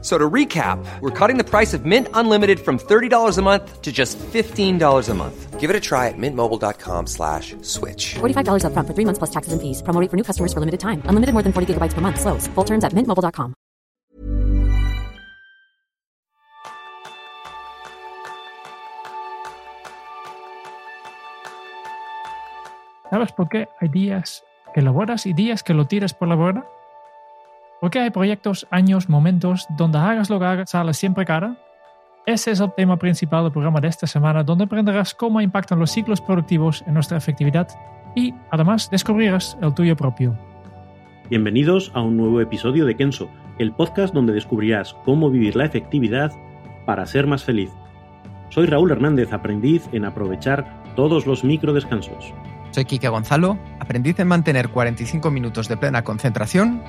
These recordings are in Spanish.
So to recap, we're cutting the price of Mint Unlimited from $30 a month to just $15 a month. Give it a try at mintmobile.com slash switch. $45 upfront for three months plus taxes and fees. Promo rate for new customers for limited time. Unlimited more than 40 gigabytes per month. Slows. Full terms at mintmobile.com. ¿Sabes por qué hay días que laboras y días que lo tiras por la borda? ¿Por qué hay proyectos, años, momentos donde hagas lo que hagas sale siempre cara? Ese es el tema principal del programa de esta semana, donde aprenderás cómo impactan los ciclos productivos en nuestra efectividad y, además, descubrirás el tuyo propio. Bienvenidos a un nuevo episodio de Kenso, el podcast donde descubrirás cómo vivir la efectividad para ser más feliz. Soy Raúl Hernández, aprendiz en aprovechar todos los micro descansos. Soy Quique Gonzalo, aprendiz en mantener 45 minutos de plena concentración.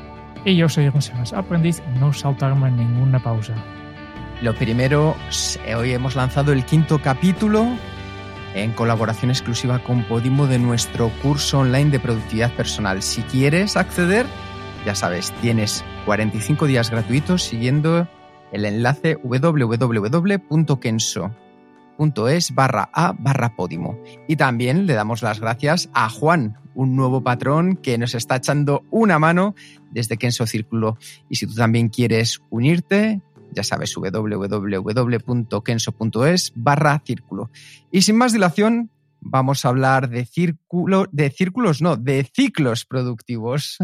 Y yo soy José aprendiz en no saltarme ninguna pausa. Lo primero, hoy hemos lanzado el quinto capítulo en colaboración exclusiva con Podimo de nuestro curso online de productividad personal. Si quieres acceder, ya sabes, tienes 45 días gratuitos siguiendo el enlace www.kenso.es barra a barra Podimo. Y también le damos las gracias a Juan, un nuevo patrón que nos está echando una mano desde Kenso Círculo. Y si tú también quieres unirte, ya sabes, www.kenso.es barra círculo. Y sin más dilación, vamos a hablar de círculo, de círculos, no, de ciclos productivos,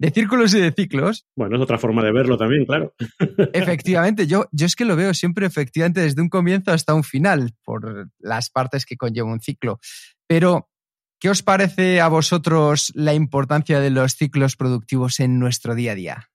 de círculos y de ciclos. Bueno, es otra forma de verlo también, claro. Efectivamente, yo, yo es que lo veo siempre efectivamente desde un comienzo hasta un final, por las partes que conlleva un ciclo. Pero, ¿qué os parece a vosotros la importancia de los ciclos productivos en nuestro día a día?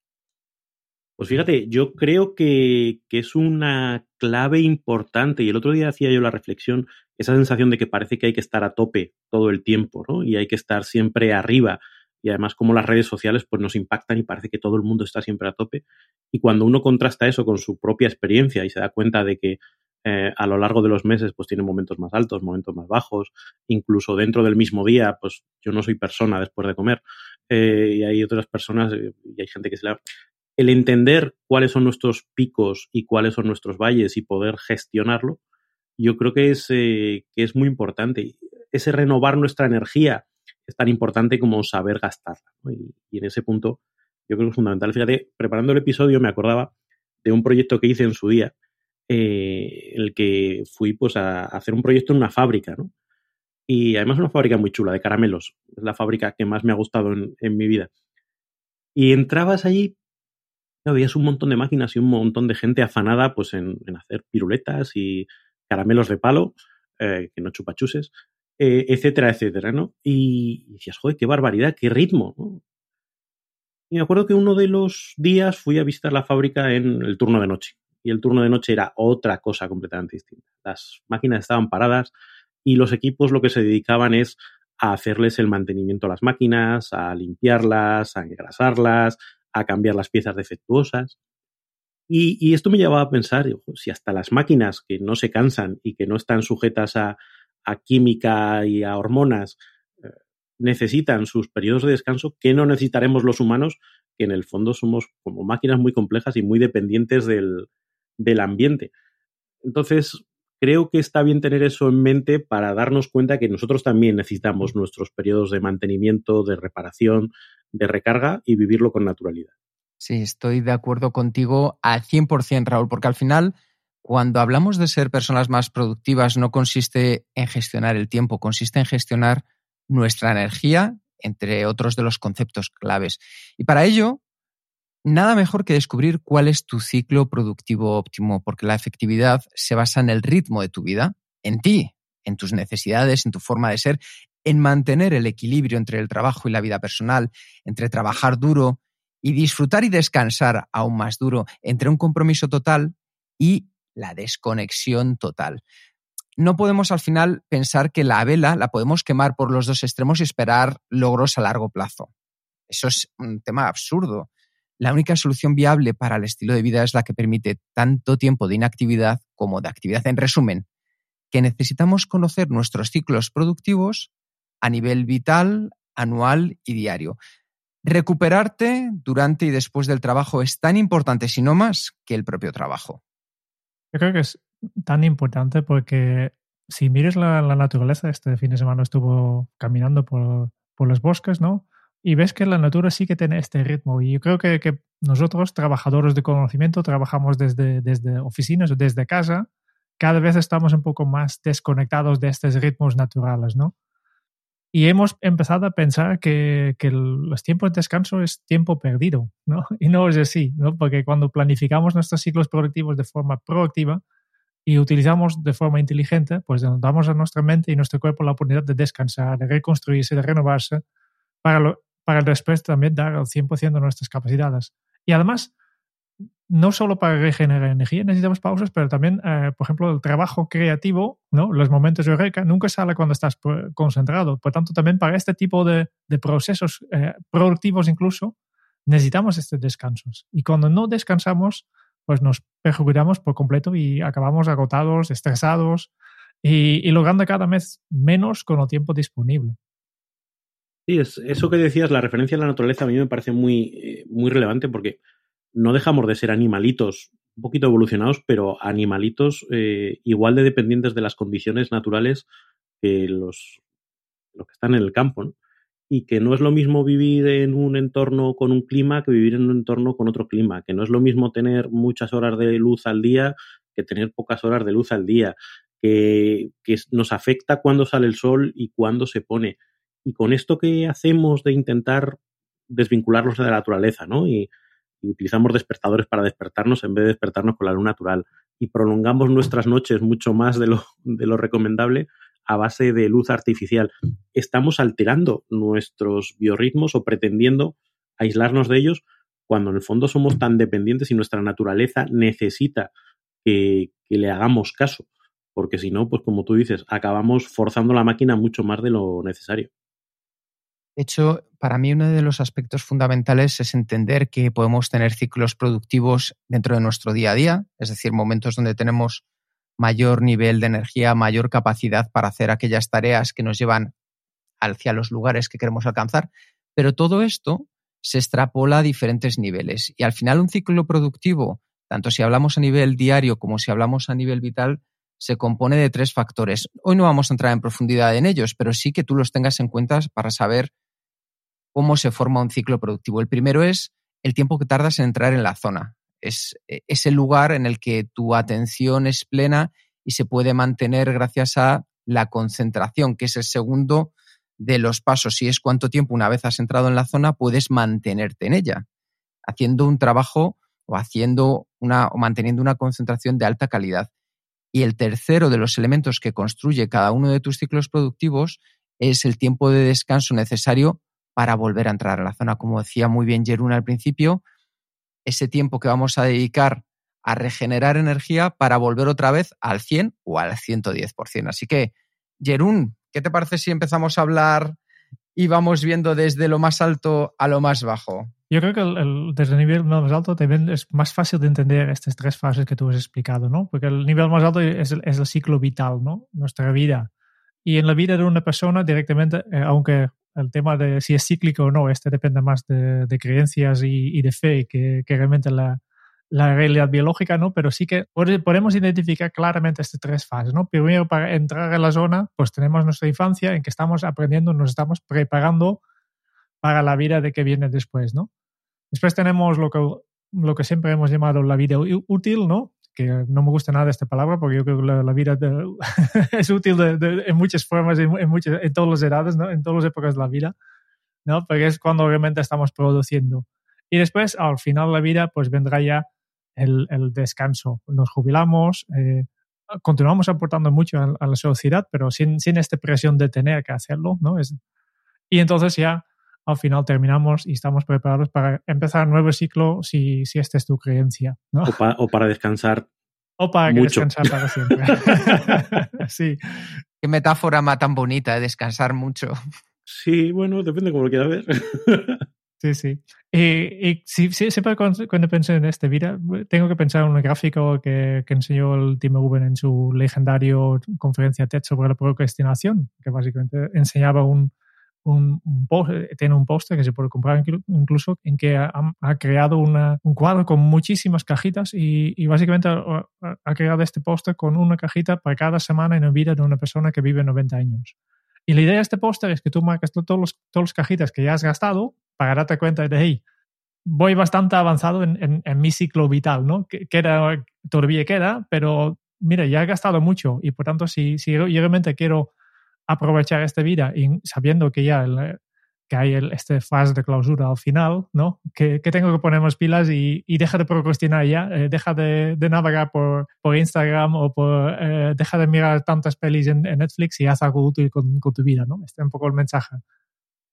Pues fíjate, yo creo que, es una clave importante y el otro día hacía yo la reflexión, esa sensación de que parece que hay que estar a tope todo el tiempo, ¿no? Y hay que estar siempre arriba y además como las redes sociales pues nos impactan y parece que todo el mundo está siempre a tope y cuando uno contrasta eso con su propia experiencia y se da cuenta de que eh, a lo largo de los meses pues tiene momentos más altos, momentos más bajos, incluso dentro del mismo día pues yo no soy persona después de comer eh, y hay otras personas eh, y hay gente que se la el entender cuáles son nuestros picos y cuáles son nuestros valles y poder gestionarlo, yo creo que es, que es muy importante. Ese renovar nuestra energía es tan importante como saber gastarla. Y, en ese punto yo creo que es fundamental. Fíjate, preparando el episodio me acordaba de un proyecto que hice en su día, eh, el que fui pues a, hacer un proyecto en una fábrica, ¿no? Y además una fábrica muy chula, de caramelos. Es la fábrica que más me ha gustado en, mi vida. Y entrabas allí veías un montón de máquinas y un montón de gente afanada pues en, hacer piruletas y caramelos de palo, eh, que no chupachuses, eh, etcétera, etcétera, ¿no? Y, decías, joder, qué barbaridad, qué ritmo, ¿no? Y me acuerdo que uno de los días fui a visitar la fábrica en el turno de noche. Y el turno de noche era otra cosa completamente distinta. Las máquinas estaban paradas y los equipos lo que se dedicaban es a hacerles el mantenimiento a las máquinas, a limpiarlas, a engrasarlas, a cambiar las piezas defectuosas. Y, esto me llevaba a pensar, si hasta las máquinas que no se cansan y que no están sujetas a, química y a hormonas eh, necesitan sus periodos de descanso, ¿qué no necesitaremos los humanos? Que en el fondo somos como máquinas muy complejas y muy dependientes del, del ambiente. Entonces, creo que está bien tener eso en mente para darnos cuenta que nosotros también necesitamos nuestros periodos de mantenimiento, de reparación, de recarga y vivirlo con naturalidad. Sí, estoy de acuerdo contigo al 100%, Raúl, porque al final, cuando hablamos de ser personas más productivas, no consiste en gestionar el tiempo, consiste en gestionar nuestra energía, entre otros de los conceptos claves. Y para ello, nada mejor que descubrir cuál es tu ciclo productivo óptimo, porque la efectividad se basa en el ritmo de tu vida, en ti, en tus necesidades, en tu forma de ser, en mantener el equilibrio entre el trabajo y la vida personal, entre trabajar duro y disfrutar y descansar aún más duro, entre un compromiso total y la desconexión total. No podemos al final pensar que la vela la podemos quemar por los dos extremos y esperar logros a largo plazo. Eso es un tema absurdo. La única solución viable para el estilo de vida es la que permite tanto tiempo de inactividad como de actividad. En resumen, que necesitamos conocer nuestros ciclos productivos a nivel vital, anual y diario. Recuperarte durante y después del trabajo es tan importante, si no más, que el propio trabajo. Yo creo que es tan importante porque si mires la, naturaleza, este fin de semana estuvo caminando por, por los bosques, ¿no? Y ves que la natura sí que tiene este ritmo. Y yo creo que, que nosotros, trabajadores de conocimiento, trabajamos desde, desde oficinas o desde casa, cada vez estamos un poco más desconectados de estos ritmos naturales, ¿no? Y hemos empezado a pensar que, que los tiempos de descanso es tiempo perdido, ¿no? Y no es así, ¿no? Porque cuando planificamos nuestros ciclos productivos de forma proactiva y utilizamos de forma inteligente, pues damos a nuestra mente y nuestro cuerpo la oportunidad de descansar, de reconstruirse, de renovarse, para lo, para después también dar al 100% de nuestras capacidades. Y además, no solo para regenerar energía necesitamos pausas, pero también, eh, por ejemplo, el trabajo creativo, ¿no? los momentos de eureka, nunca sale cuando estás concentrado. Por tanto, también para este tipo de, de procesos eh, productivos incluso, necesitamos estos descansos. Y cuando no descansamos, pues nos perjudicamos por completo y acabamos agotados, estresados y, y logrando cada vez menos con el tiempo disponible. Sí, es, eso que decías, la referencia a la naturaleza a mí me parece muy, eh, muy relevante porque no dejamos de ser animalitos un poquito evolucionados, pero animalitos eh, igual de dependientes de las condiciones naturales que los, los que están en el campo, ¿no? Y que no es lo mismo vivir en un entorno con un clima que vivir en un entorno con otro clima, que no es lo mismo tener muchas horas de luz al día que tener pocas horas de luz al día, que, que nos afecta cuando sale el sol y cuándo se pone y con esto que hacemos de intentar desvincularnos de la naturaleza, ¿no? Y, utilizamos despertadores para despertarnos en vez de despertarnos con la luz natural y prolongamos nuestras noches mucho más de lo, de lo recomendable a base de luz artificial. Estamos alterando nuestros biorritmos o pretendiendo aislarnos de ellos cuando en el fondo somos tan dependientes y nuestra naturaleza necesita que le hagamos caso, porque si no, pues como tú dices, acabamos forzando la máquina mucho más de lo necesario. De hecho, para mí uno de los aspectos fundamentales es entender que podemos tener ciclos productivos dentro de nuestro día a día, es decir, momentos donde tenemos mayor nivel de energía, mayor capacidad para hacer aquellas tareas que nos llevan hacia los lugares que queremos alcanzar, pero todo esto se extrapola a diferentes niveles y al final un ciclo productivo, tanto si hablamos a nivel diario como si hablamos a nivel vital, se compone de tres factores. Hoy no vamos a entrar en profundidad en ellos, pero sí que tú los tengas en cuenta para saber cómo se forma un ciclo productivo. El primero es el tiempo que tardas en entrar en la zona. Es, el lugar en el que tu atención es plena y se puede mantener gracias a la concentración, que es el segundo de los pasos. Si es cuánto tiempo una vez has entrado en la zona puedes mantenerte en ella, haciendo un trabajo o haciendo una o manteniendo una concentración de alta calidad. Y el tercero de los elementos que construye cada uno de tus ciclos productivos es el tiempo de descanso necesario para volver a entrar a la zona. Como decía muy bien Jerún al principio, ese tiempo que vamos a dedicar a regenerar energía para volver otra vez al 100 o al 110%. Así que, Jerún, ¿qué te parece si empezamos a hablar y vamos viendo desde lo más alto a lo más bajo? Yo creo que desde el nivel más alto también es más fácil de entender estas tres fases que tú has explicado, ¿no? Porque el nivel más alto es el, es el ciclo vital, ¿no? Nuestra vida. Y en la vida de una persona directamente, eh, aunque el tema de si es cíclico o no, este depende más de, creencias y, de fe que, realmente la, realidad biológica, ¿no? Pero sí que podemos identificar claramente estas tres fases, ¿no? Primero, para entrar en la zona, pues tenemos nuestra infancia en que estamos aprendiendo, nos estamos preparando para la vida de que viene después, ¿no? Después tenemos lo que, lo que siempre hemos llamado la vida útil, ¿no? Que no me gusta nada esta palabra porque yo creo que la, vida es útil en muchas formas, en, en, muchas, en todas las edades, ¿no? en todas las épocas de la vida, ¿no? porque es cuando realmente estamos produciendo. Y después, al final de la vida, pues vendrá ya el, el descanso. Nos jubilamos, eh, continuamos aportando mucho a, la sociedad, pero sin, sin esta presión de tener que hacerlo. ¿no? Es, y entonces ya al final terminamos y estamos preparados para empezar un nuevo ciclo si, si esta es tu creencia. ¿no? O, para descansar. O para descansar para siempre. sí. Qué metáfora más tan bonita, descansar mucho. Sí, bueno, depende como lo quieras ver. sí, sí. Y, y sí, sí, siempre cuando, cuando pienso en este vida, tengo que pensar en un gráfico que, que enseñó el Tim Rubin en su legendario conferencia TED sobre la procrastinación, que básicamente enseñaba un, un, post, tiene un póster que se puede comprar incluso en que ha, ha creado una, un cuadro con muchísimas cajitas y, y básicamente ha, ha creado este póster con una cajita para cada semana en la vida de una persona que vive 90 años. Y la idea de este póster es que tú marcas todos los, las cajitas que ya has gastado para darte cuenta de, hey, voy bastante avanzado en, en, en mi ciclo vital, ¿no? Que, queda, todavía queda, pero mira, ya he gastado mucho y por tanto, si, si realmente quiero aprovechar esta vida y sabiendo que ya el, que hay el, este fase de clausura al final, ¿no? Que, que tengo que poner más pilas y, y deja de procrastinar ya, eh, deja de, de, navegar por, por Instagram o por, eh, deja de mirar tantas pelis en, en, Netflix y haz algo útil con, con tu vida, ¿no? Este es un poco el mensaje.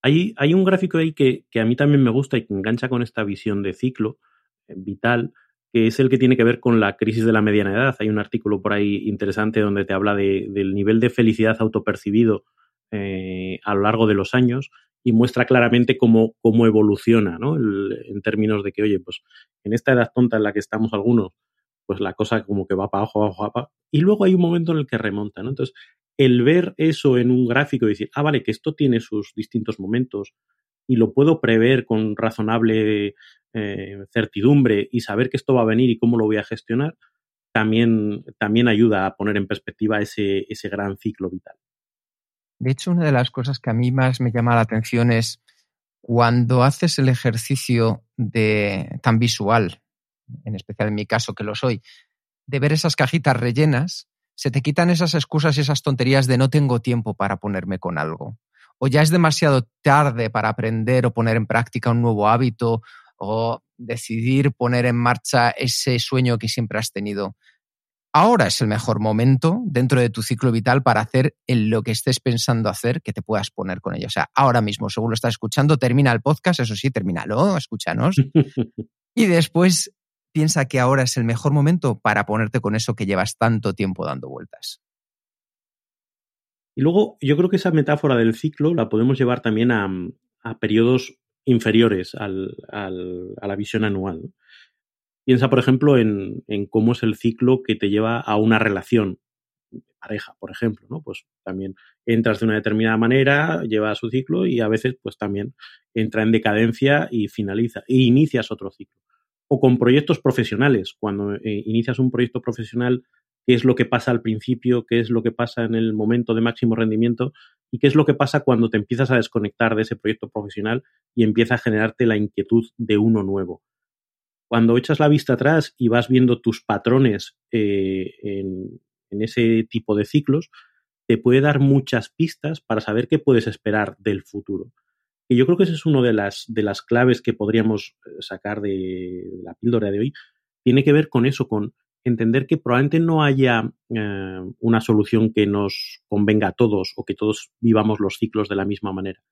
Hay, hay un gráfico ahí que, que, a mí también me gusta y que engancha con esta visión de ciclo eh, vital, que es el que tiene que ver con la crisis de la mediana edad. Hay un artículo por ahí interesante donde te habla de, del nivel de felicidad autopercibido eh, a lo largo de los años y muestra claramente cómo, cómo evoluciona, ¿no? En términos de que, oye, pues en esta edad tonta en la que estamos algunos, pues la cosa como que va para abajo, abajo, abajo, y luego hay un momento en el que remonta, ¿no? Entonces, el ver eso en un gráfico y decir, ah, vale, que esto tiene sus distintos momentos y lo puedo prever con razonable eh, certidumbre y saber que esto va a venir y cómo lo voy a gestionar, también, también ayuda a poner en perspectiva ese, ese gran ciclo vital. De hecho, una de las cosas que a mí más me llama la atención es cuando haces el ejercicio de tan visual, en especial en mi caso que lo soy, de ver esas cajitas rellenas, se te quitan esas excusas y esas tonterías de no tengo tiempo para ponerme con algo. O ya es demasiado tarde para aprender o poner en práctica un nuevo hábito o decidir poner en marcha ese sueño que siempre has tenido ahora es el mejor momento dentro de tu ciclo vital para hacer en lo que estés pensando hacer que te puedas poner con ello. O sea, ahora mismo, según lo estás escuchando, termina el podcast, eso sí, termínalo, escúchanos. y después piensa que ahora es el mejor momento para ponerte con eso que llevas tanto tiempo dando vueltas. Y luego, yo creo que esa metáfora del ciclo la podemos llevar también a, a periodos inferiores al, al, a la visión anual. Piensa, por ejemplo, en, en, cómo es el ciclo que te lleva a una relación de pareja, por ejemplo, ¿no? Pues también entras de una determinada manera, lleva su ciclo y a veces, pues también entra en decadencia y finaliza, e inicias otro ciclo. O con proyectos profesionales, cuando eh, inicias un proyecto profesional, qué es lo que pasa al principio, qué es lo que pasa en el momento de máximo rendimiento y qué es lo que pasa cuando te empiezas a desconectar de ese proyecto profesional y empieza a generarte la inquietud de uno nuevo cuando echas la vista atrás y vas viendo tus patrones eh, en, ese tipo de ciclos, te puede dar muchas pistas para saber qué puedes esperar del futuro. Y yo creo que esa es una de las, de las claves que podríamos eh, sacar de la píldora de hoy. Tiene que ver con eso, con entender que probablemente no haya eh, una solución que nos convenga a todos o que todos vivamos los ciclos de la misma manera.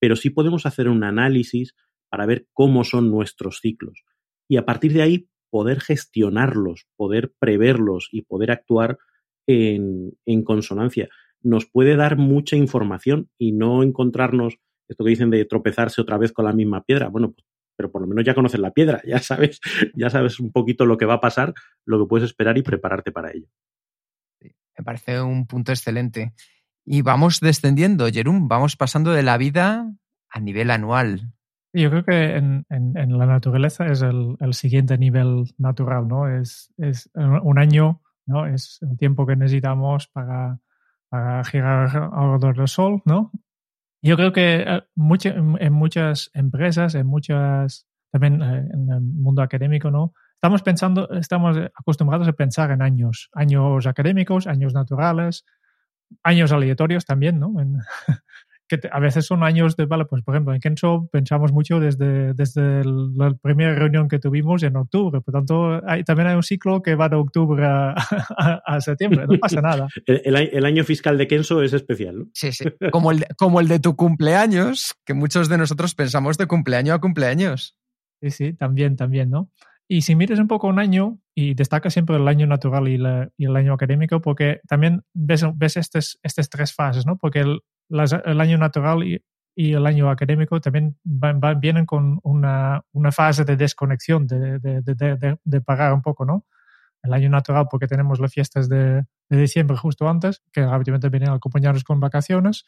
Pero sí podemos hacer un análisis para ver cómo son nuestros ciclos y a partir de ahí poder gestionarlos, poder preverlos y poder actuar en, en, consonancia. Nos puede dar mucha información y no encontrarnos esto que dicen de tropezarse otra vez con la misma piedra. Bueno, pues, pero por lo menos ya conoces la piedra, ya sabes, ya sabes un poquito lo que va a pasar, lo que puedes esperar y prepararte para ello. Me parece un punto excelente. Y vamos descendiendo, Jerum, vamos pasando de la vida a nivel anual. Yo creo que en, en, en la naturaleza es el, el, siguiente nivel natural, ¿no? Es, es un año, ¿no? Es un tiempo que necesitamos para, para girar alrededor del sol, ¿no? Yo creo que mucho, en muchas empresas, en muchas, también en el mundo académico, ¿no? Estamos pensando, estamos acostumbrados a pensar en años, años académicos, años naturales, años aleatorios también, ¿no? que te, a veces son años de, vale, pues por ejemplo, en Kenso pensamos mucho desde, desde el, la primera reunión que tuvimos en octubre, por tanto, hay, también hay un ciclo que va de octubre a, a, a septiembre, no pasa nada. el, el, el, año fiscal de Kenso es especial, ¿no? Sí, sí, como el, como el de tu cumpleaños, que muchos de nosotros pensamos de cumpleaños a cumpleaños. Sí, sí, también, también, ¿no? Y si miras un poco un año, y destaca siempre el año natural y, la, y el año académico, porque también ves, ves estas, estas tres fases, ¿no? Porque el, las, el año natural y el año académico también van, van- vienen con una, una fase de desconexión, de, de, de, de, parar un poco, ¿no? El año natural porque tenemos las fiestas de, diciembre justo antes, que habitualmente vienen acompañados con vacaciones,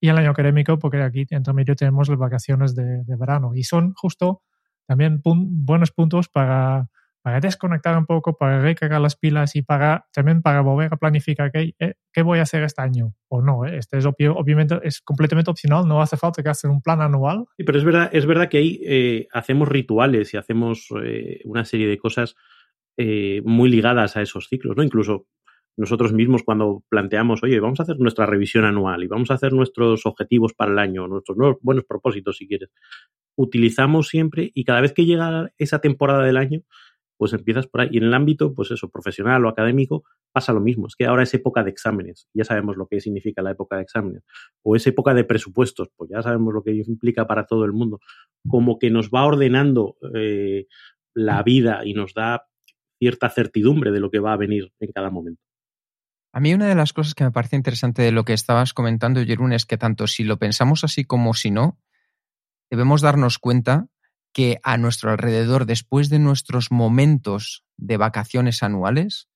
y el año académico porque aquí entre medio tenemos las vacaciones de verano. Y son justo también pun- buenos puntos para, para desconectar un poco, para recargar las pilas y para también para volver a planificar qué, eh, qué voy a hacer este año o no. ¿eh? Este es obviamente es completamente opcional, no hace falta que hacer un plan anual. Sí, pero es verdad, es verdad que ahí eh, hacemos rituales y hacemos una serie de cosas muy ligadas a esos ciclos, ¿no? Incluso nosotros mismos cuando planteamos, oye, vamos a hacer nuestra revisión anual y vamos a hacer nuestros objetivos para el año, nuestros buenos propósitos, si quieres, utilizamos siempre y cada vez que llega esa temporada del año, pues empiezas por ahí. Y en el ámbito, pues eso, profesional o académico, pasa lo mismo. Es que ahora es época de exámenes. Ya sabemos lo que significa la época de exámenes. O es época de presupuestos, pues ya sabemos lo que implica para todo el mundo. Como que nos va ordenando eh, la vida y nos da cierta certidumbre de lo que va a venir en cada momento. A mí una de las cosas que me parece interesante de lo que estabas comentando, Jerún, es que tanto si lo pensamos así como si no, debemos darnos cuenta que a nuestro alrededor, después de nuestros momentos de vacaciones anuales,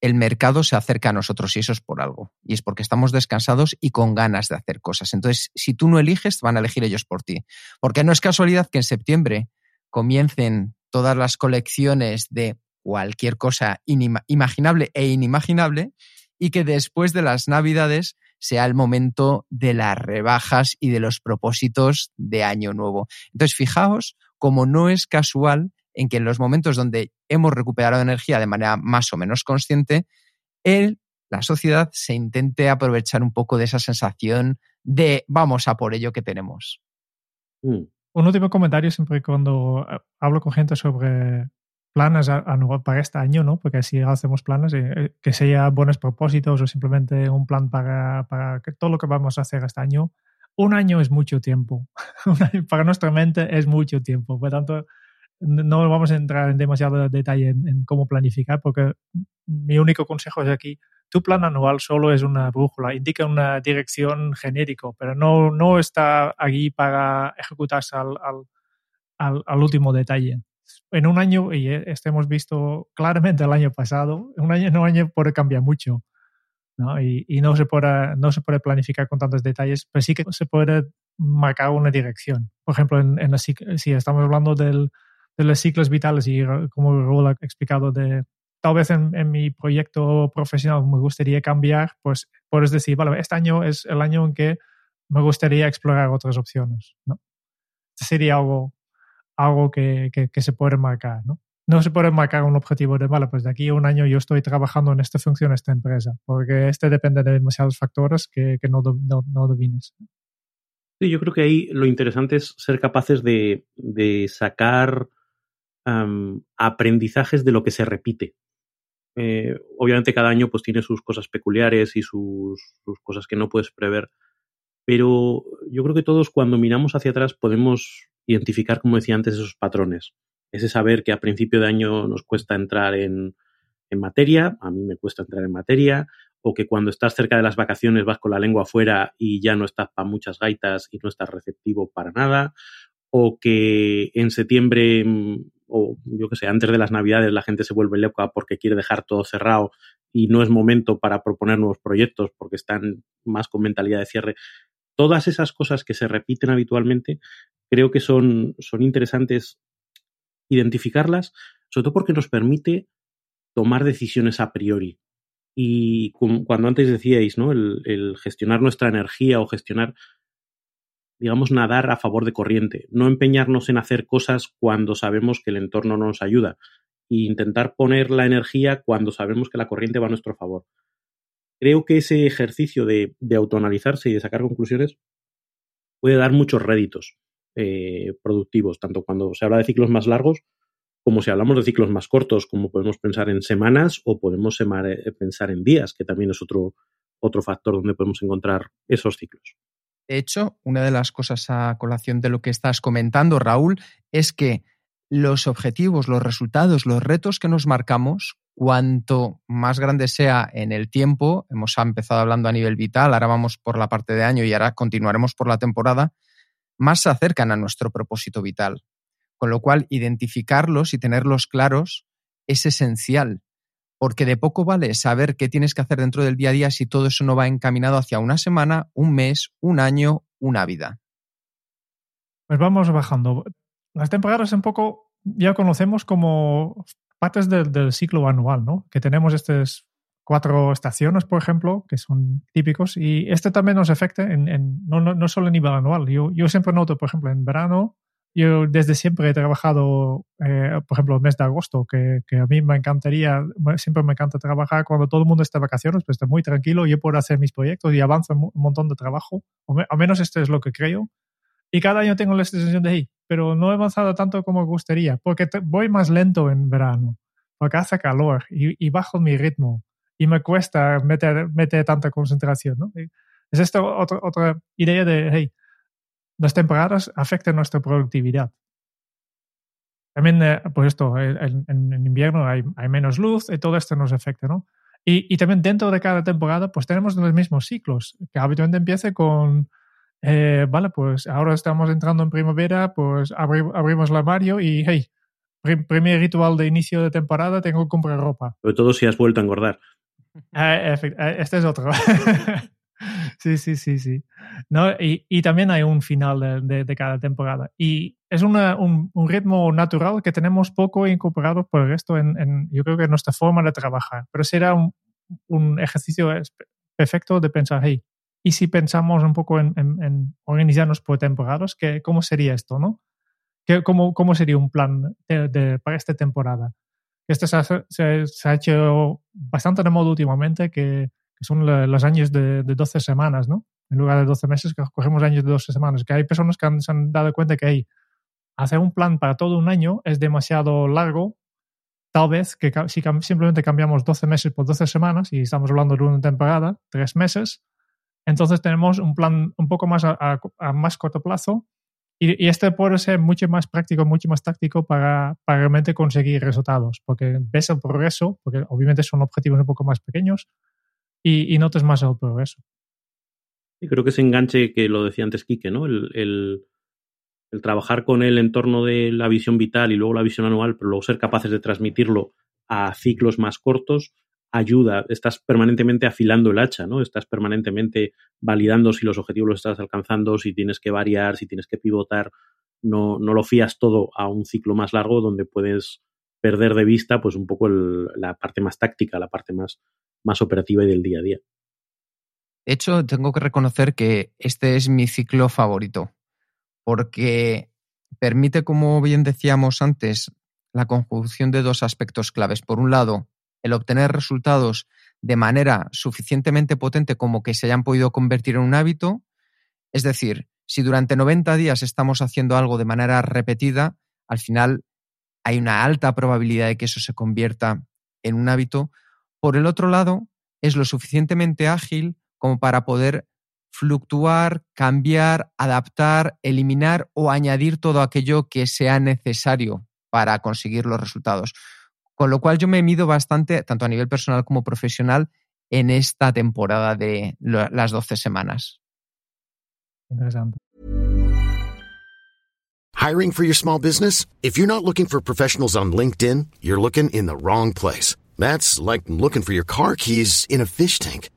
el mercado se acerca a nosotros y eso es por algo. Y es porque estamos descansados y con ganas de hacer cosas. Entonces, si tú no eliges, van a elegir ellos por ti. Porque no es casualidad que en septiembre comiencen todas las colecciones de cualquier cosa imaginable e inimaginable y que después de las navidades sea el momento de las rebajas y de los propósitos de año nuevo. Entonces, fijaos como no es casual en que en los momentos donde hemos recuperado energía de manera más o menos consciente, el, la sociedad se intente aprovechar un poco de esa sensación de vamos a por ello que tenemos. Mm. Un último comentario siempre cuando eh, hablo con gente sobre planes a- para este año, ¿no? Porque si hacemos planes, eh, eh, que sea buenos propósitos o simplemente un plan para, para que todo lo que vamos a hacer este año. Un año es mucho tiempo. Para nuestra mente es mucho tiempo. Por tanto, no vamos a entrar en demasiado detalle en, cómo planificar, porque mi único consejo es aquí, tu plan anual solo es una brújula, indica una dirección genérico, pero no, no está aquí para ejecutarse al, al, al, último detalle. En un año, y este hemos visto claramente el año pasado, un año en un año puede cambiar mucho. ¿No? Y, no, se puede, no se puede planificar con tantos detalles, pero sí que se puede marcar una dirección. Por ejemplo, en, en la, si estamos hablando del, de los ciclos vitales y como Raúl ha explicado de tal vez en, en mi proyecto profesional me gustaría cambiar, pues puedes decir, vale, este año es el año en que me gustaría explorar otras opciones, ¿no? Este sería algo, algo que, que, que se puede marcar, ¿no? No se puede marcar un objetivo de, vale, pues de aquí a un año yo estoy trabajando en esta función, en esta empresa, porque este depende de demasiados factores que, que no, no, no domines. Sí, yo creo que ahí lo interesante es ser capaces de, de sacar aprendizajes de lo que se repite. Eh, obviamente cada año pues tiene sus cosas peculiares y sus cosas que no puedes prever, pero yo creo que todos cuando miramos hacia atrás podemos identificar, como decía antes, esos patrones. Ese saber que a principio de año nos cuesta entrar en, en materia, a mí me cuesta entrar en materia, o que cuando estás cerca de las vacaciones vas con la lengua afuera y ya no estás para muchas gaitas y no estás receptivo para nada, o que en septiembre mm, o yo que sé, antes de las navidades la gente se vuelve loca porque quiere dejar todo cerrado y no es momento para proponer nuevos proyectos porque están más con mentalidad de cierre. Todas esas cosas que se repiten habitualmente creo que son, son interesantes identificarlas, sobre todo porque nos permite tomar decisiones a priori. Y cuando antes decíais, ¿no? El, el gestionar nuestra energía o gestionar, digamos, nadar a favor de corriente. No empeñarnos en hacer cosas cuando sabemos que el entorno no nos ayuda. E intentar poner la energía cuando sabemos que la corriente va a nuestro favor. Creo que ese ejercicio de, de autoanalizarse y de sacar conclusiones puede dar muchos réditos eh, productivos, tanto cuando se habla de ciclos más largos como si hablamos de ciclos más cortos, como podemos pensar en semanas o podemos eh, pensar en días, que también es otro, otro factor donde podemos encontrar esos ciclos. De hecho, una de las cosas a colación de lo que estás comentando, Raúl, es que los objetivos, los resultados, los retos que nos marcamos, cuanto más grande sea en el tiempo, hemos empezado hablando a nivel vital, ahora vamos por la parte de año y ahora continuaremos por la temporada, más se acercan a nuestro propósito vital. Con lo cual, identificarlos y tenerlos claros es esencial, porque de poco vale saber qué tienes que hacer dentro del día a día si todo eso no va encaminado hacia una semana, un mes, un año, una vida. Pues vamos bajando. Las temporadas un poco ya conocemos como partes del, ciclo anual, ¿no? Que tenemos estas cuatro estaciones, por ejemplo, que son típicos, y este también nos afecta en, no, no, solo a nivel anual. Yo, yo siempre noto, por ejemplo, en verano, yo desde siempre he trabajado, eh, por ejemplo, el mes de agosto, que, que, a mí me encantaría, siempre me encanta trabajar cuando todo el mundo está de vacaciones, pues está muy tranquilo, yo puedo hacer mis proyectos y avanzo un montón de trabajo, o al menos esto es lo que creo. Y cada año tengo la sensación de, hey, pero no he avanzado tanto como gustaría, porque voy más lento en verano, porque hace calor y, bajo mi ritmo y me cuesta meter, meter tanta concentración. ¿no? Es esta otra, otra idea de, hey, las temporadas afectan nuestra productividad. También, eh, pues esto, en, en invierno hay, hay, menos luz y todo esto nos afecta, ¿no? Y, y, también dentro de cada temporada, pues tenemos los mismos ciclos, que habitualmente empieza con eh, vale, pues ahora estamos entrando en primavera, pues abrimos el armario y, hey, primer ritual de inicio de temporada, tengo que comprar ropa. Sobre todo si has vuelto a engordar. Eh, eh, este es otro. sí, sí, sí, sí. ¿No? Y, y también hay un final de, de, cada temporada. Y es una, un, un, ritmo natural que tenemos poco incorporado por el resto en, en, yo creo que en nuestra forma de trabajar. Pero será un, un ejercicio perfecto de pensar, hey, y si pensamos un poco en, en, organizarnos por temporadas, ¿qué, ¿cómo sería esto? ¿no? ¿Qué, cómo, ¿Cómo sería un plan de, para esta temporada? Esto se ha, hecho bastante de modo últimamente, que, son los años de, de, 12 semanas, ¿no? En lugar de 12 meses, cogemos años de 12 semanas. Que hay personas que se han dado cuenta que hay, hacer un plan para todo un año es demasiado largo. Tal vez que si simplemente cambiamos 12 meses por 12 semanas y estamos hablando de una temporada, tres meses, entonces tenemos un plan un poco más a, más corto plazo y, este puede ser mucho más práctico, mucho más táctico para, para, realmente conseguir resultados, porque ves el progreso, porque obviamente son objetivos un poco más pequeños y, y notas más el progreso. Y creo que ese enganche que lo decía antes Quique, ¿no? El, el, el trabajar con él en torno de la visión vital y luego la visión anual, pero luego ser capaces de transmitirlo a ciclos más cortos, ayuda, estás permanentemente afilando el hacha, ¿no? Estás permanentemente validando si los objetivos los estás alcanzando, si tienes que variar, si tienes que pivotar. No, no lo fías todo a un ciclo más largo donde puedes perder de vista pues un poco el, la parte más táctica, la parte más, más operativa y del día a día. De hecho, tengo que reconocer que este es mi ciclo favorito, porque permite, como bien decíamos antes, la conjunción de dos aspectos claves. Por un lado, el obtener resultados de manera suficientemente potente como que se hayan podido convertir en un hábito. Es decir, si durante 90 días estamos haciendo algo de manera repetida, al final hay una alta probabilidad de que eso se convierta en un hábito. Por el otro lado, es lo suficientemente ágil como para poder fluctuar, cambiar, adaptar, eliminar o añadir todo aquello que sea necesario para conseguir los resultados. Con lo cual yo me mido bastante, tanto a nivel personal como profesional, en esta temporada de las 12 semanas. Interesante. Hiring for your small business? If you're not looking for professionals on LinkedIn, you're looking in the wrong place. That's like looking for your car keys in a fish tank.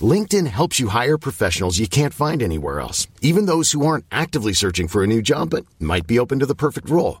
LinkedIn helps you hire professionals you can't find anywhere else, even those who aren't actively searching for a new job but might be open to the perfect role.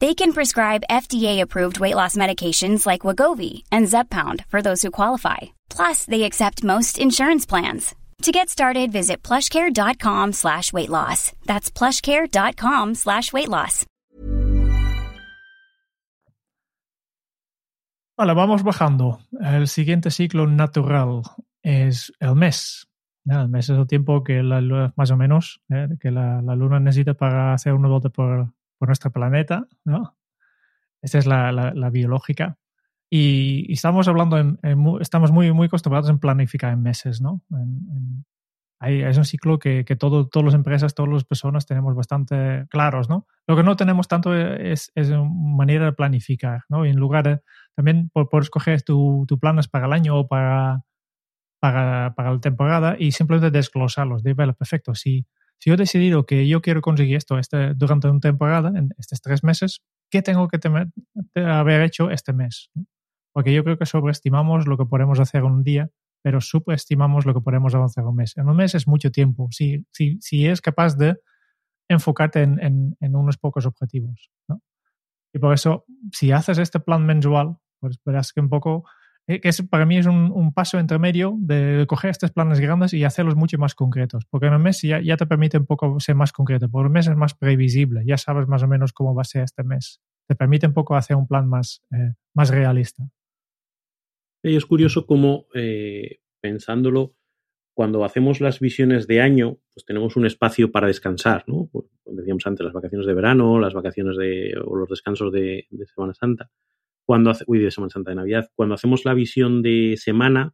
They can prescribe FDA-approved weight loss medications like Wagovi and Zepbound for those who qualify. Plus, they accept most insurance plans. To get started, visit plushcare.com slash weight loss. That's plushcare.com slash weight loss. Vale, vamos bajando. El siguiente ciclo natural es el mes. El mes es el tiempo que la luna, más o menos, ¿eh? que la, la, luna necesita para hacer una vuelta por, por nuestro planeta, ¿no? Esta es la, la, la biológica. Y, y, estamos hablando, en, en, estamos muy, muy acostumbrados en planificar en meses, ¿no? En, hay, es un ciclo que, que todo, todas las empresas, todas las personas tenemos bastante claros, ¿no? Lo que no tenemos tanto es, es manera de planificar, ¿no? Y en lugar de, también por, por escoger tu, tu planes para el año o para, para, para la temporada y simplemente desglosarlos, de, vale, perfecto, si, si yo he decidido que yo quiero conseguir esto este, durante una temporada, en estos tres meses, ¿qué tengo que temer, haber hecho este mes? Porque yo creo que sobreestimamos lo que podemos hacer un día pero subestimamos lo que podemos avanzar un mes. En un mes es mucho tiempo, si, si, si es capaz de enfocarte en, en, en unos pocos objetivos. ¿no? Y por eso, si haces este plan mensual, pues verás que un poco, que es, para mí es un, un, paso intermedio de coger estos planes grandes y hacerlos mucho más concretos, porque en un mes ya, ya te permite un poco ser más concreto, por un mes es más previsible, ya sabes más o menos cómo va a ser este mes, te permite un poco hacer un plan más, eh, más realista. Es curioso cómo, eh, pensándolo, cuando hacemos las visiones de año, pues tenemos un espacio para descansar, ¿no? Pues decíamos antes, las vacaciones de verano, las vacaciones de, o los descansos de, de Semana Santa. Cuando hace, uy, de Semana Santa de Navidad. Cuando hacemos la visión de semana,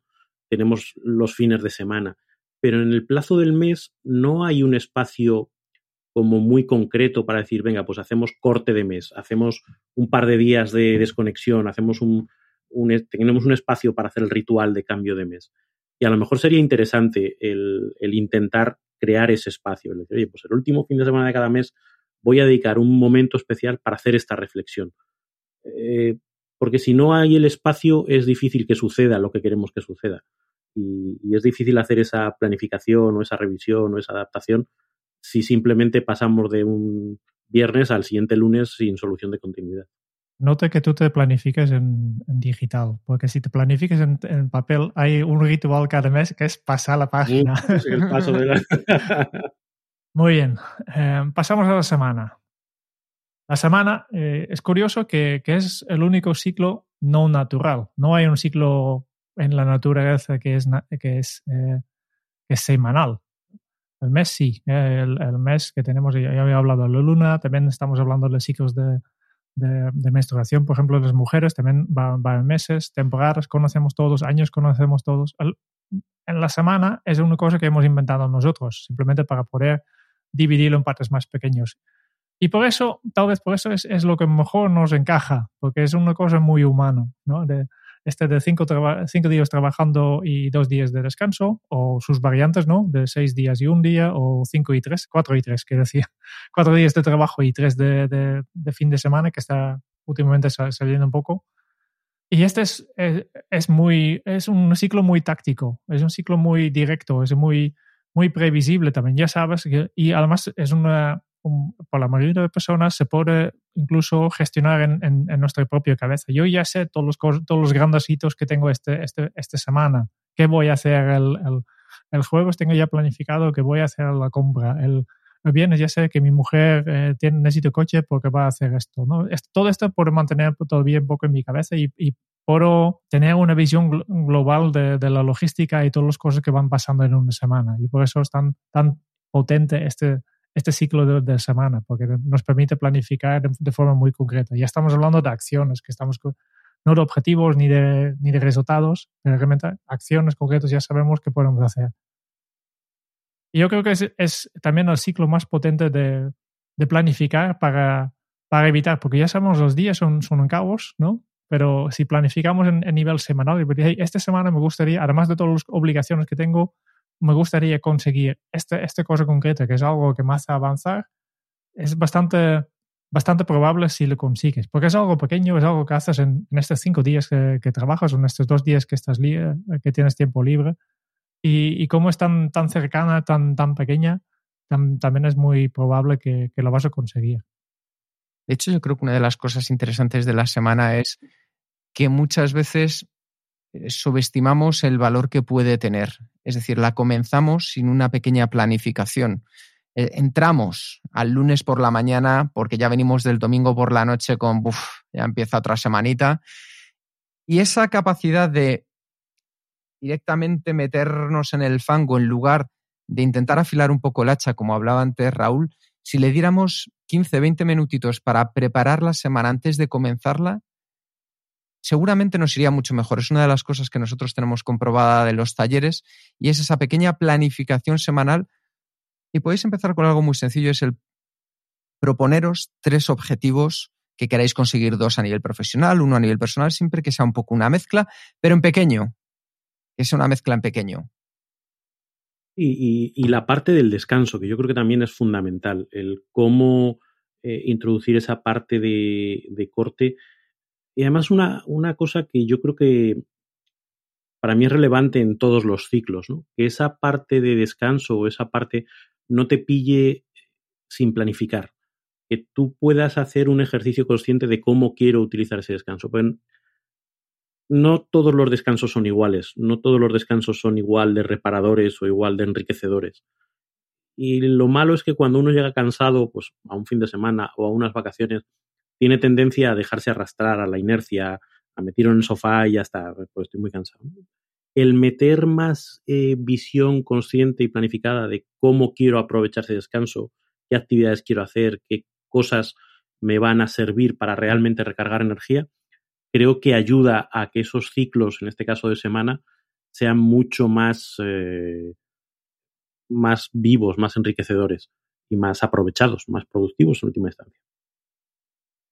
tenemos los fines de semana. Pero en el plazo del mes no hay un espacio como muy concreto para decir, venga, pues hacemos corte de mes, hacemos un par de días de desconexión, hacemos un, un, tenemos un espacio para hacer el ritual de cambio de mes. Y a lo mejor sería interesante el, el intentar crear ese espacio. El decir, oye, pues el último fin de semana de cada mes voy a dedicar un momento especial para hacer esta reflexión. Eh, porque si no hay el espacio es difícil que suceda lo que queremos que suceda. Y, y, es difícil hacer esa planificación o esa revisión o esa adaptación si simplemente pasamos de un viernes al siguiente lunes sin solución de continuidad. Note que tú te planifiques en, en digital, porque si te planificas en, en, papel, hay un ritual cada mes que es pasar la página. Sí, el paso de la... Muy bien, eh, pasamos a la semana. La semana eh, es curioso que, que, es el único ciclo no natural. No hay un ciclo en la naturaleza que es, eh, que es semanal. El mes sí, eh, el, mes que tenemos, ya había hablado de la luna, también estamos hablando de ciclos de, de, de, menstruación, por ejemplo, las mujeres también van, van, meses, temporadas, conocemos todos, años conocemos todos. En la semana es una cosa que hemos inventado nosotros, simplemente para poder dividirlo en partes más pequeños. Y por eso, tal vez por eso es, es lo que mejor nos encaja, porque es una cosa muy humana, ¿no? De, este de cinco, cinco, días trabajando y dos días de descanso, o sus variantes, ¿no? De seis días y un día, o cinco y tres, cuatro y tres, que decía, cuatro días de trabajo y tres de, de, de fin de semana, que está últimamente saliendo un poco. Y este es, es, es, muy, es un ciclo muy táctico, es un ciclo muy directo, es muy, muy previsible también, ya sabes, que, y además es una, un, por la mayoría de personas se puede incluso gestionar en, en, en, nuestra propia cabeza. Yo ya sé todos los, todos los grandes hitos que tengo este, este, esta semana. ¿Qué voy a hacer el, el, el, jueves? Tengo ya planificado que voy a hacer la compra. El, el viernes ya sé que mi mujer eh, tiene, necesito coche porque va a hacer esto. ¿no? Todo esto por mantener todavía un poco en mi cabeza y, y por tener una visión global de, de, la logística y todas las cosas que van pasando en una semana. Y por eso es tan, tan potente este, este ciclo de, de, semana, porque nos permite planificar de, de, forma muy concreta. Ya estamos hablando de acciones, que estamos no de objetivos ni de, ni de resultados, pero realmente acciones concretas ya sabemos qué podemos hacer. Y yo creo que es, es también el ciclo más potente de, de planificar para, para, evitar, porque ya sabemos los días son, son en caos, ¿no? Pero si planificamos en, en nivel semanal, hey, esta semana me gustaría, además de todas las obligaciones que tengo, me gustaría conseguir esta este cosa concreta, que es algo que me hace avanzar, es bastante, bastante probable si lo consigues, porque es algo pequeño, es algo que haces en, estos cinco días que, trabajas o en estos dos días que, estás que tienes tiempo libre. Y, y como es tan, tan cercana, tan, tan pequeña, tam, también es muy probable que, que lo vas a conseguir. De hecho, yo creo que una de las cosas interesantes de la semana es que muchas veces eh, subestimamos el valor que puede tener. Es decir, la comenzamos sin una pequeña planificación. Eh, entramos al lunes por la mañana porque ya venimos del domingo por la noche con, ya empieza otra semanita. Y esa capacidad de directamente meternos en el fango en lugar de intentar afilar un poco el hacha, como hablaba antes Raúl, si le diéramos 15, 20 minutitos para preparar la semana antes de comenzarla, seguramente nos iría mucho mejor. Es una de las cosas que nosotros tenemos comprobada de los talleres y es esa pequeña planificación semanal. Y podéis empezar con algo muy sencillo, es el proponeros tres objetivos que queráis conseguir, dos a nivel profesional, uno a nivel personal, siempre que sea un poco una mezcla, pero en pequeño, que sea una mezcla en pequeño. Y, la parte del descanso, que yo creo que también es fundamental, el cómo eh, introducir esa parte de, corte. Y además una, una, cosa que yo creo que para mí es relevante en todos los ciclos, ¿no? que esa parte de descanso o esa parte no te pille sin planificar, que tú puedas hacer un ejercicio consciente de cómo quiero utilizar ese descanso. No todos los descansos son iguales, no todos los descansos son igual de reparadores o igual de enriquecedores. Y lo malo es que cuando uno llega cansado, pues a un fin de semana o a unas vacaciones, tiene tendencia a dejarse arrastrar a la inercia, a meterlo en el sofá y ya está, pues estoy muy cansado. El meter más eh, visión consciente y planificada de cómo quiero aprovechar ese descanso, qué actividades quiero hacer, qué cosas me van a servir para realmente recargar energía, creo que ayuda a que esos ciclos, en este caso de semana, sean mucho más, eh, más vivos, más enriquecedores y más aprovechados, más productivos en última instancia.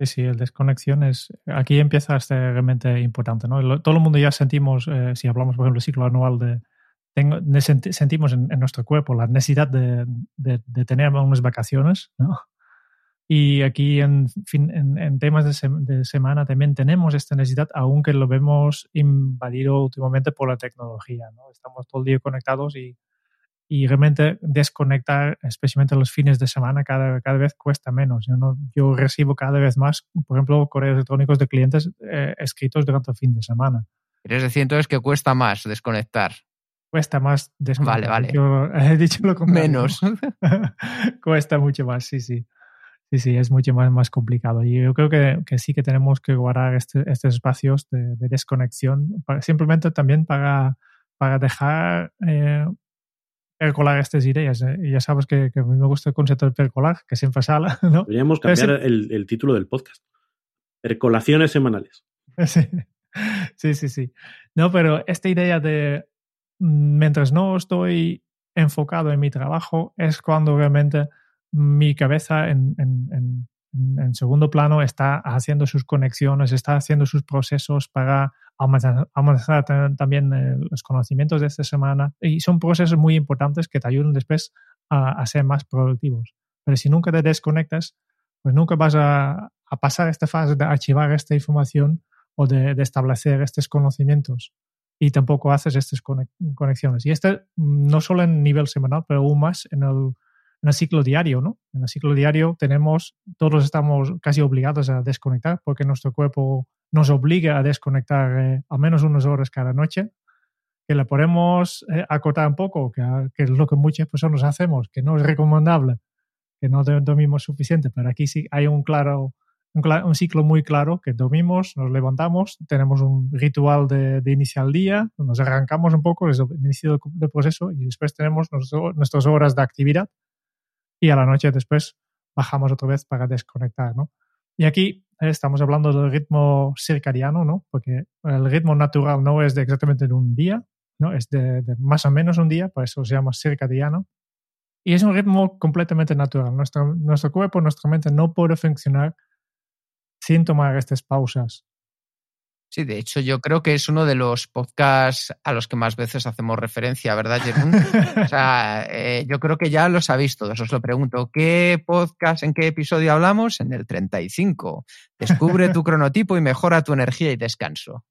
Sí, sí, el desconexión es. Aquí empieza realmente importante. ¿no? Todo el mundo ya sentimos, eh, si hablamos, por ejemplo, del ciclo anual de. Tengo, sentimos en, nuestro cuerpo la necesidad de, de, de tener unas vacaciones, ¿no? Y aquí en, en, temas de, semana también tenemos esta necesidad, aunque lo vemos invadido últimamente por la tecnología. ¿no? Estamos todo el día conectados y, y realmente desconectar, especialmente los fines de semana, cada, cada vez cuesta menos. Yo, no, yo recibo cada vez más, por ejemplo, correos electrónicos de clientes eh, escritos durante el fin de semana. ¿Quieres decir entonces que cuesta más desconectar? Cuesta más desconectar. Vale, vale. Yo he dicho lo contrario. Menos. cuesta mucho más, sí, sí. Sí, sí, es mucho más, más complicado. Y yo creo que, que sí que tenemos que guardar este, estos espacios de, desconexión, simplemente también para, para dejar eh, percolar estas ideas. ¿eh? Y ya sabes que, que, a mí me gusta el concepto de percolar, que siempre sale. ¿no? Podríamos cambiar el, el, título del podcast. Percolaciones semanales. Sí. sí, sí, No, pero esta idea de mm, mientras no estoy enfocado en mi trabajo es cuando realmente mi cabeza en, en, en, segundo plano está haciendo sus conexiones, está haciendo sus procesos para aumentar, también eh, los conocimientos de esta semana. Y son procesos muy importantes que te ayudan después a, ser más productivos. Pero si nunca te desconectas, pues nunca vas a, a pasar esta fase de archivar esta información o de, de, establecer estos conocimientos. Y tampoco haces estas conexiones. Y este no solo en nivel semanal, pero aún más en el el ciclo diario, ¿no? En el ciclo diario tenemos, todos estamos casi obligados a desconectar porque nuestro cuerpo nos obliga a desconectar eh, al menos unas horas cada noche, que la podemos eh, acotar un poco, que, que, es lo que muchas personas hacemos, que no es recomendable, que no dormimos suficiente, pero aquí sí hay un claro, un, ciclo muy claro, que dormimos, nos levantamos, tenemos un ritual de, de iniciar el día, nos arrancamos un poco desde el inicio del, proceso y después tenemos nuestras horas de actividad y a la noche después bajamos otra vez para desconectar, ¿no? Y aquí eh, estamos hablando del ritmo circadiano, ¿no? Porque el ritmo natural no es de exactamente de un día, ¿no? Es de, más o menos un día, por eso se llama circadiano. Y es un ritmo completamente natural. Nuestro, nuestro cuerpo, nuestra mente no puede funcionar sin tomar estas pausas Sí, de hecho yo creo que es uno de los podcasts a los que más veces hacemos referencia, ¿verdad, Jerón? o sea, eh, yo creo que ya lo sabéis todos. Os lo pregunto, ¿qué podcast, en qué episodio hablamos? En el 35. Descubre tu cronotipo y mejora tu energía y descanso.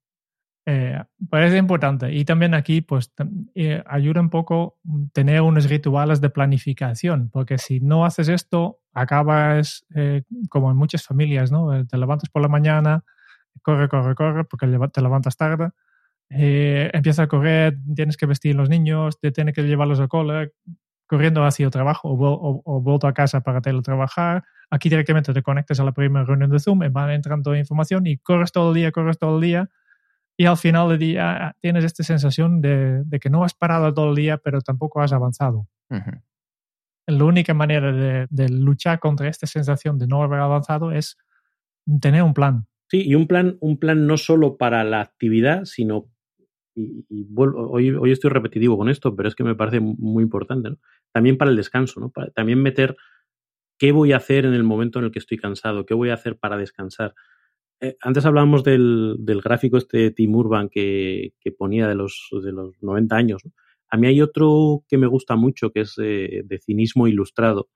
Eh, parece importante. Y también aquí, pues, eh, ayuda un poco tener unos rituales de planificación, porque si no haces esto, acabas eh, como en muchas familias, ¿no? Te levantas por la mañana, corre, corre, corre, porque te levantas tarde, eh, empieza a correr, tienes que vestir a los niños, te tienes que llevarlos a cole, corriendo hacia el trabajo o, o, vuelto a casa para teletrabajar. Aquí directamente te conectas a la primera reunión de Zoom, va entrando información y corres todo el día, corres todo el día. y al final del día ah, tienes esta sensación de, de que no has parado todo el día, pero tampoco has avanzado. La única manera de, de luchar contra esta sensación de no haber avanzado es tener un plan. Sí, y un plan, un plan no solo para la actividad, sino, y, vuelvo- hoy, hoy estoy repetitivo con esto, pero es que me parece muy importante, ¿no? También para el descanso, ¿no? También meter qué voy a hacer en el momento en el que estoy cansado, qué voy a hacer para descansar. Eh, antes hablábamos del, del gráfico este de Tim Urban que, que ponía de los, de los 90 años. ¿no? A mí hay otro que me gusta mucho, que es eh, de cinismo ilustrado,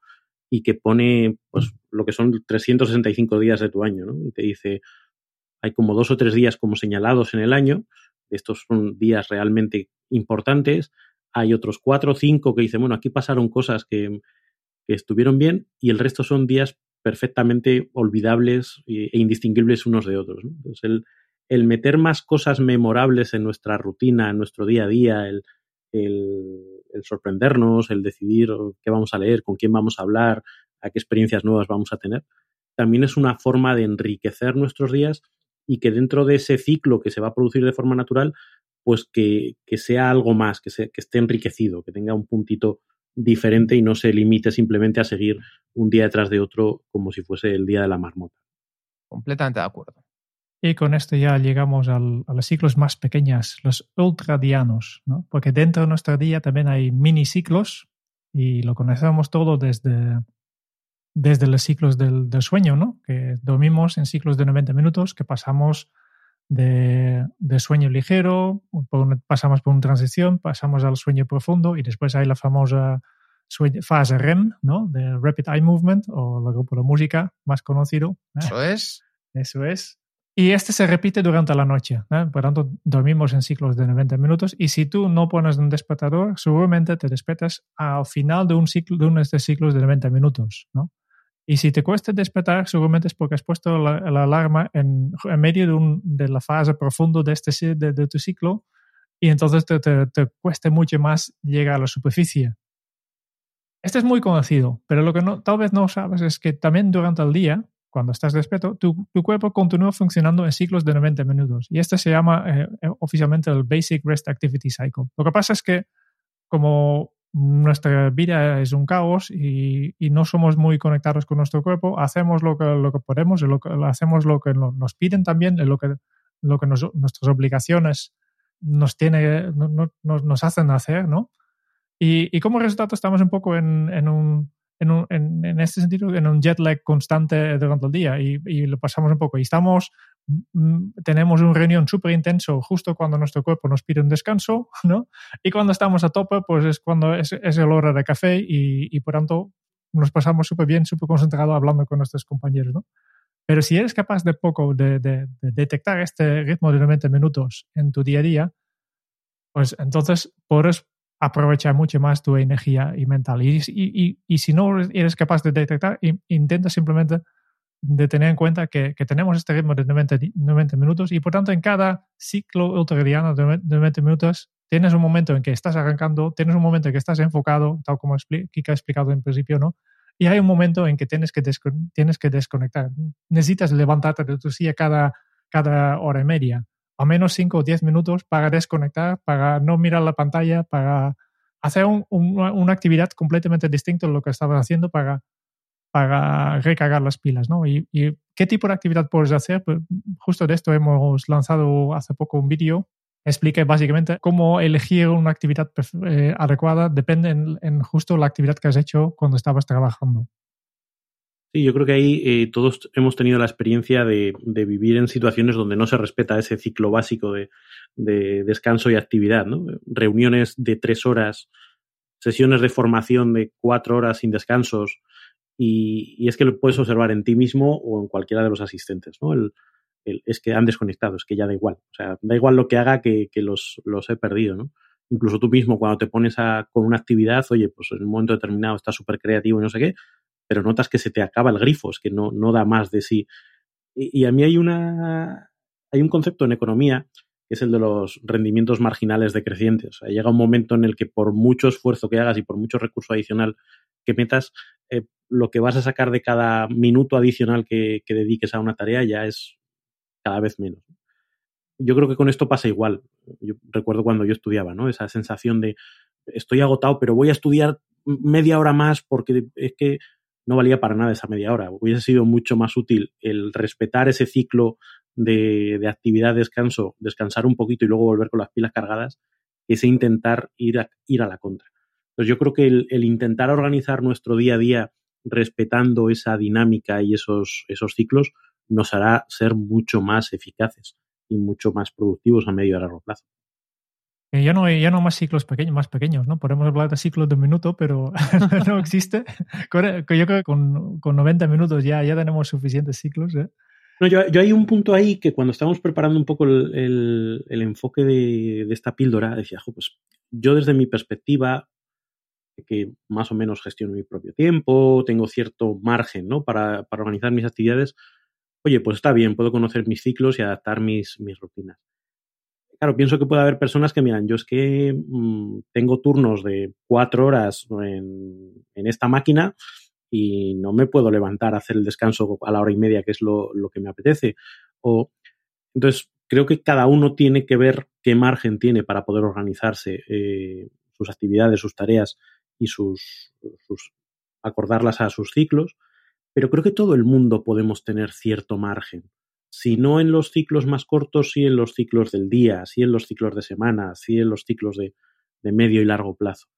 y que pone pues, lo que son 365 días de tu año, ¿no? Y te dice, hay como dos o tres días como señalados en el año, estos son días realmente importantes, hay otros cuatro o cinco que dicen, bueno, aquí pasaron cosas que, estuvieron bien y el resto son días perfectamente olvidables e indistinguibles unos de otros. Entonces, el, el meter más cosas memorables en nuestra rutina, en nuestro día a día, el, el sorprendernos, el decidir qué vamos a leer, con quién vamos a hablar, a qué experiencias nuevas vamos a tener, también es una forma de enriquecer nuestros días y que dentro de ese ciclo que se va a producir de forma natural, pues que, que sea algo más, que, se, que esté enriquecido, que tenga un puntito diferente y no se limite simplemente a seguir un día detrás de otro como si fuese el día de la marmota. Completamente de acuerdo. Y con esto ya llegamos al- a los ciclos más pequeños, los ultradianos, ¿no? Porque dentro de nuestro día también hay mini ciclos y lo conocemos todo desde, desde los ciclos del, del sueño, ¿no? Que dormimos en ciclos de 90 minutos, que pasamos de, de sueño ligero, por una- pasamos por una transición, pasamos al sueño profundo y después hay la famosa sueño- fase REM, ¿no? De Rapid Eye Movement o el grupo de música más conocido. ¿eh? Eso es. Eso es. Y este se repite durante la noche. ¿eh? Por tanto, dormimos en ciclos de 90 minutos y si tú no pones un despertador, seguramente te despiertas al final de un ciclo de uno de estos ciclos de 90 minutos. ¿no? Y si te cuesta despertar, seguramente es porque has puesto la, la alarma en, medio de, un, de la fase profunda de, este, tu ciclo y entonces te, te, cuesta mucho más llegar a la superficie. Este es muy conocido, pero lo que no, tal vez no sabes es que también durante el día, cuando estás despierto, tu, tu cuerpo continúa funcionando en ciclos de 90 minutos. Y este se llama eh, eh, oficialmente el Basic Rest Activity Cycle. Lo que pasa es que como nuestra vida es un caos y, y no somos muy conectados con nuestro cuerpo, hacemos lo que, lo que podemos, lo que, hacemos lo que no- nos piden también, lo que, lo que nos- nuestras obligaciones nos, tiene, no- no- nos, hacen hacer, ¿no? Y, y como resultado estamos un poco en, en un, en, un- en- en este sentido, en un jet lag constante durante el día y, y lo pasamos un poco. Y estamos, tenemos una reunión súper intenso justo cuando nuestro cuerpo nos pide un descanso, ¿no? Y cuando estamos a tope, pues es cuando es, es el hora de café y, y por tanto nos pasamos súper bien, súper concentrado hablando con nuestros compañeros, ¿no? Pero si eres capaz de poco de, de- de detectar este ritmo de 90 minutos en tu día a día, pues entonces podrás aprovechar mucho más tu energía y mental. Y, y, y, y si no eres capaz de detectar, in- intenta simplemente de tener en cuenta que, que tenemos este ritmo de 90, di- 90 minutos y por tanto en cada ciclo ultradiano de 90 de 90 minutos tienes un momento en que estás arrancando, tienes un momento en que estás enfocado, tal como Kika ha explicado en principio, ¿no? Y hay un momento en que tienes que, tienes que desconectar. Necesitas levantarte de tu silla cada, cada hora y media al menos 5 o 10 minutos para desconectar, para no mirar la pantalla, para hacer un- una actividad completamente distinta de lo que estabas haciendo para, para recargar las pilas. ¿no? ¿Y, y qué tipo de actividad puedes hacer? Pues justo de esto hemos lanzado hace poco un vídeo. Explica básicamente cómo elegir una actividad eh, adecuada depende en, en justo la actividad que has hecho cuando estabas trabajando. Sí, yo creo que ahí eh, todos hemos tenido la experiencia de, vivir en situaciones donde no se respeta ese ciclo básico de, de descanso y actividad. Reuniones de tres horas, sesiones de formación de cuatro horas sin descansos, y, es que lo puedes observar en ti mismo o en cualquiera de los asistentes, ¿no? El, es que han desconectado, es que ya da igual. O sea, da igual lo que haga que, que los, los he perdido, ¿no? Incluso tú mismo, cuando te pones a, con una actividad, oye, pues en un momento determinado estás súper creativo y no sé qué, pero notas que se te acaba el grifo, es que no, no da más de sí. Y, y a mí hay una hay un concepto en economía que es el de los rendimientos marginales decrecientes. O sea, llega un momento en el que por mucho esfuerzo que hagas y por mucho recurso adicional que metas, eh, lo que vas a sacar de cada minuto adicional que, que dediques a una tarea ya es cada vez menos. Yo creo que con esto pasa igual. Yo recuerdo cuando yo estudiaba, ¿no? Esa sensación de estoy agotado, pero voy a estudiar media hora más porque es que no valía para nada esa media hora. Hubiese sido mucho más útil el respetar ese ciclo de, actividad, descanso, descansar un poquito y luego volver con las pilas cargadas, que ese intentar ir a, ir a la contra. Entonces yo creo que el, intentar organizar nuestro día a día respetando esa dinámica y esos, esos ciclos nos hará ser mucho más eficaces y mucho más productivos a medio y largo plazo. Ya no, ya no más ciclos pequeños, más pequeños, ¿no? Podemos hablar de ciclos de un minuto, pero no existe. Yo creo que con, con 90 minutos ya, ya tenemos suficientes ciclos. ¿eh? No, yo, yo, hay un punto ahí que cuando estábamos preparando un poco el, el, enfoque de, de, esta píldora, decía, pues yo desde mi perspectiva, que más o menos gestiono mi propio tiempo, tengo cierto margen ¿no? para, para organizar mis actividades, oye, pues está bien, puedo conocer mis ciclos y adaptar mis, mis rutinas. Claro, pienso que puede haber personas que miran, yo es que mmm, tengo turnos de cuatro horas en, en esta máquina y no me puedo levantar a hacer el descanso a la hora y media, que es lo, lo que me apetece. O, entonces, creo que cada uno tiene que ver qué margen tiene para poder organizarse eh, sus actividades, sus tareas y sus, sus, acordarlas a sus ciclos, pero creo que todo el mundo podemos tener cierto margen. Si no en los ciclos más cortos, sí en los ciclos del día, sí en los ciclos de semana, sí en los ciclos de, de medio y largo plazo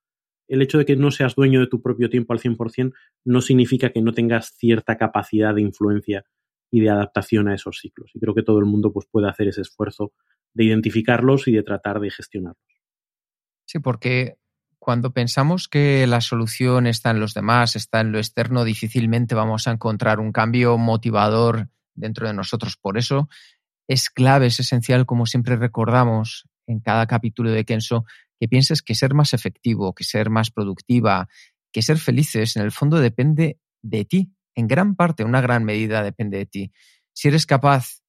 el hecho de que no seas dueño de tu propio tiempo al 100% no significa que no tengas cierta capacidad de influencia y de adaptación a esos ciclos. Y creo que todo el mundo pues, puede hacer ese esfuerzo de identificarlos y de tratar de gestionarlos. Sí, porque cuando pensamos que la solución está en los demás, está en lo externo, difícilmente vamos a encontrar un cambio motivador dentro de nosotros. Por eso es clave, es esencial, como siempre recordamos en cada capítulo de Kenso, que pienses que ser más efectivo, que ser más productiva, que ser felices, en el fondo depende de ti. En gran parte, una gran medida depende de ti. Si eres capaz,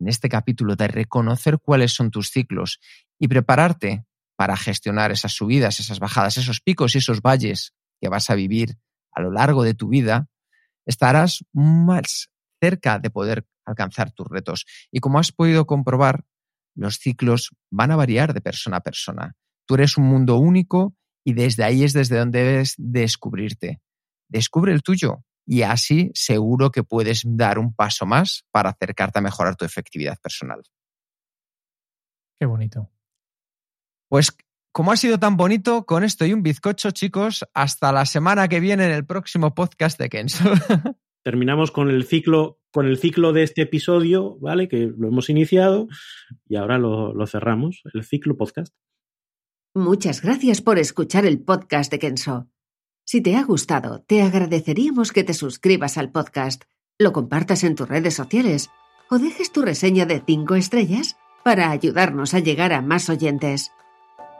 en este capítulo, de reconocer cuáles son tus ciclos y prepararte para gestionar esas subidas, esas bajadas, esos picos y esos valles que vas a vivir a lo largo de tu vida, estarás más cerca de poder alcanzar tus retos. Y como has podido comprobar, los ciclos van a variar de persona a persona. Tú eres un mundo único y desde ahí es desde donde debes descubrirte. Descubre el tuyo y así seguro que puedes dar un paso más para acercarte a mejorar tu efectividad personal. Qué bonito. Pues como ha sido tan bonito, con esto y un bizcocho, chicos, hasta la semana que viene en el próximo podcast de Kenzo. Terminamos con el ciclo, con el ciclo de este episodio, ¿vale? Que lo hemos iniciado y ahora lo, lo cerramos, el ciclo podcast. Muchas gracias por escuchar el podcast de Kenso. Si te ha gustado, te agradeceríamos que te suscribas al podcast, lo compartas en tus redes sociales o dejes tu reseña de 5 estrellas para ayudarnos a llegar a más oyentes.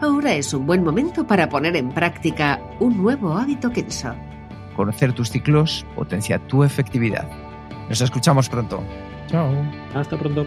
ahora es un buen momento para poner en práctica un nuevo hábito Kenso. Conocer tus ciclos potencia tu efectividad. Nos escuchamos pronto. Chao. Hasta pronto.